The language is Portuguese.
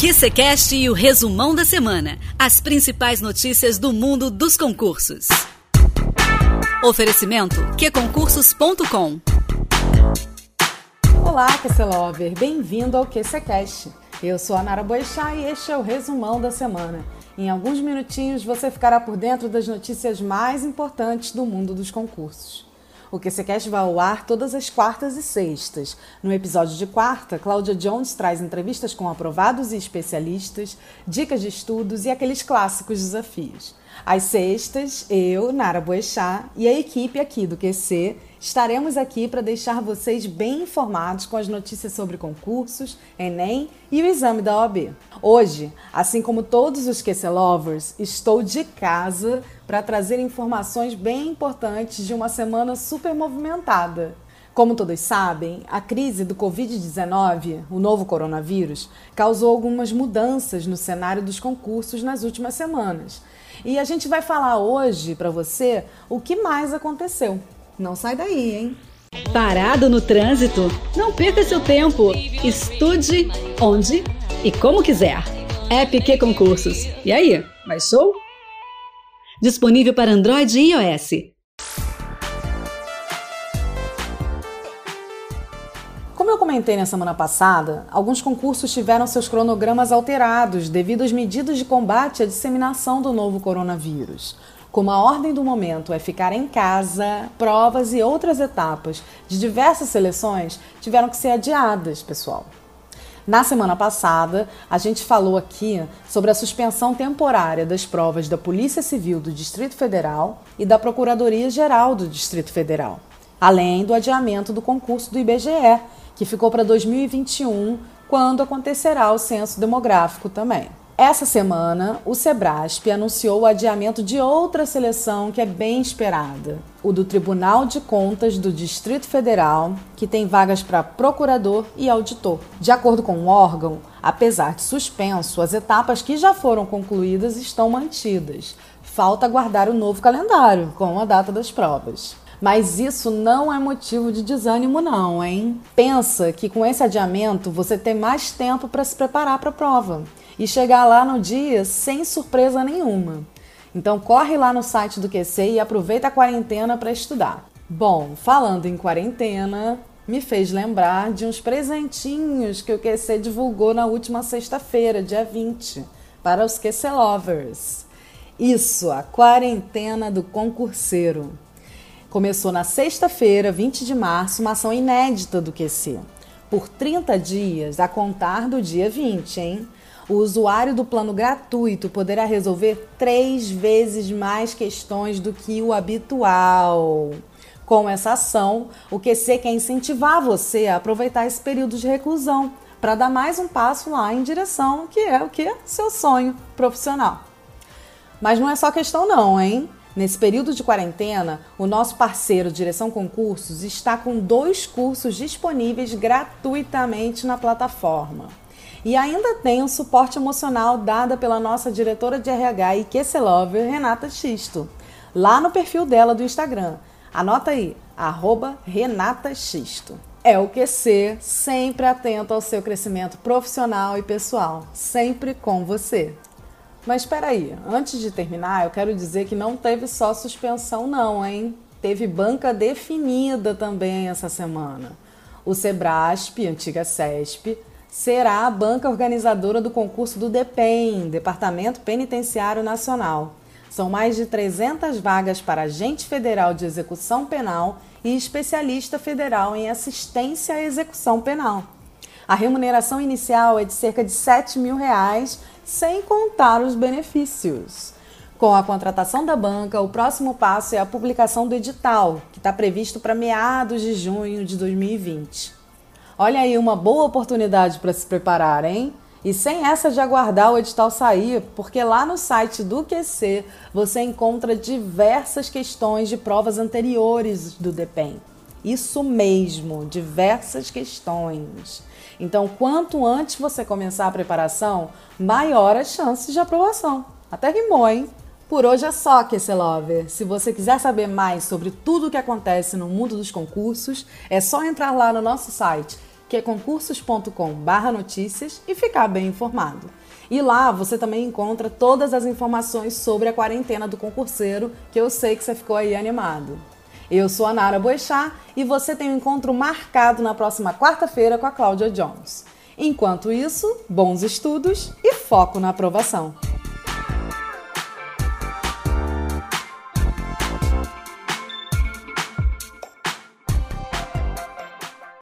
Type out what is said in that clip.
QCCast e o resumão da semana. As principais notícias do mundo dos concursos. Oferecimento qconcursos.com Olá, QC Lover! Bem-vindo ao QCCast. Eu sou a Nara Boechat e este é o resumão da semana. Em alguns minutinhos você ficará por dentro das notícias mais importantes do mundo dos concursos. O QCCast vai ao ar todas as quartas e sextas. No episódio de quarta, Cláudia Jones traz entrevistas com aprovados e especialistas, dicas de estudos e aqueles clássicos desafios. Às sextas, eu, Nara Boechat e a equipe aqui do QC estaremos aqui para deixar vocês bem informados com as notícias sobre concursos, Enem e o exame da OAB. Hoje, assim como todos os QC Lovers, estou de casa para trazer informações bem importantes de uma semana super movimentada. Como todos sabem, a crise do Covid-19, o novo coronavírus, causou algumas mudanças no cenário dos concursos nas últimas semanas. E a gente vai falar hoje para você o que mais aconteceu. Não sai daí, hein? Parado no trânsito? Não perca seu tempo. Estude onde e como quiser. App Q Concursos. E aí, baixou? Disponível para Android e iOS. Como eu comentei na semana passada, alguns concursos tiveram seus cronogramas alterados devido às medidas de combate à disseminação do novo coronavírus. Como a ordem do momento é ficar em casa, provas e outras etapas de diversas seleções tiveram que ser adiadas, pessoal. Na semana passada, a gente falou aqui sobre a suspensão temporária das provas da Polícia Civil do Distrito Federal e da Procuradoria Geral do Distrito Federal, além do adiamento do concurso do IBGE, que ficou para 2021, quando acontecerá o censo demográfico também. Essa semana, o Sebrasp anunciou o adiamento de outra seleção que é bem esperada, o do Tribunal de Contas do Distrito Federal, que tem vagas para procurador e auditor. De acordo com o órgão, apesar de suspenso, as etapas que já foram concluídas estão mantidas. Falta aguardar o novo calendário, com a data das provas. Mas isso não é motivo de desânimo, não, hein? Pensa que com esse adiamento você tem mais tempo para se preparar para a prova e chegar lá no dia sem surpresa nenhuma. Então corre lá no site do QC e aproveita a quarentena para estudar. Bom, falando em quarentena, me fez lembrar de uns presentinhos que o QC divulgou na última sexta-feira, dia 20, para os QC Lovers. Isso, a quarentena do concurseiro. Começou na sexta-feira, 20 de março, uma ação inédita do QC. Por 30 dias, a contar do dia 20, hein? O usuário do plano gratuito poderá resolver três vezes mais questões do que o habitual. Com essa ação, o QC quer incentivar você a aproveitar esse período de reclusão para dar mais um passo lá em direção que é o que? Seu sonho profissional. Mas não é só questão não, hein? Nesse período de quarentena, o nosso parceiro Direção Concursos está com dois cursos disponíveis gratuitamente na plataforma. E ainda tem o suporte emocional dado pela nossa diretora de RH e QC Lover, Renata Xisto, lá no perfil dela do Instagram. Anota aí, arroba Renata Xisto. É o QC, sempre atento ao seu crescimento profissional e pessoal, sempre com você. Mas espera aí, antes de terminar, eu quero dizer que não teve só suspensão não, hein? Teve banca definida também essa semana. O Sebrasp, antiga CESP, será a banca organizadora do concurso do DEPEN, Departamento Penitenciário Nacional. São mais de 300 vagas para agente federal de execução penal e especialista federal em assistência à execução penal. A remuneração inicial é de cerca de 7 mil reais, sem contar os benefícios. Com a contratação da banca, o próximo passo é a publicação do edital, que está previsto para meados de junho de 2020. Olha aí uma boa oportunidade para se preparar, hein? E sem essa de aguardar o edital sair, porque lá no site do QC você encontra diversas questões de provas anteriores do DEPEN. Isso mesmo, diversas questões. Então, quanto antes você começar a preparação, maior as chances de aprovação. Até rimou, hein? Por hoje é só, QC Lover. Se você quiser saber mais sobre tudo o que acontece no mundo dos concursos, é só entrar lá no nosso site que é concursos.com/notícias e ficar bem informado. E lá você também encontra todas as informações sobre a quarentena do concurseiro, que eu sei que você ficou aí animado. Eu sou a Nara Boechat e você tem um encontro marcado na próxima quarta-feira com a Cláudia Jones. Enquanto isso, bons estudos e foco na aprovação.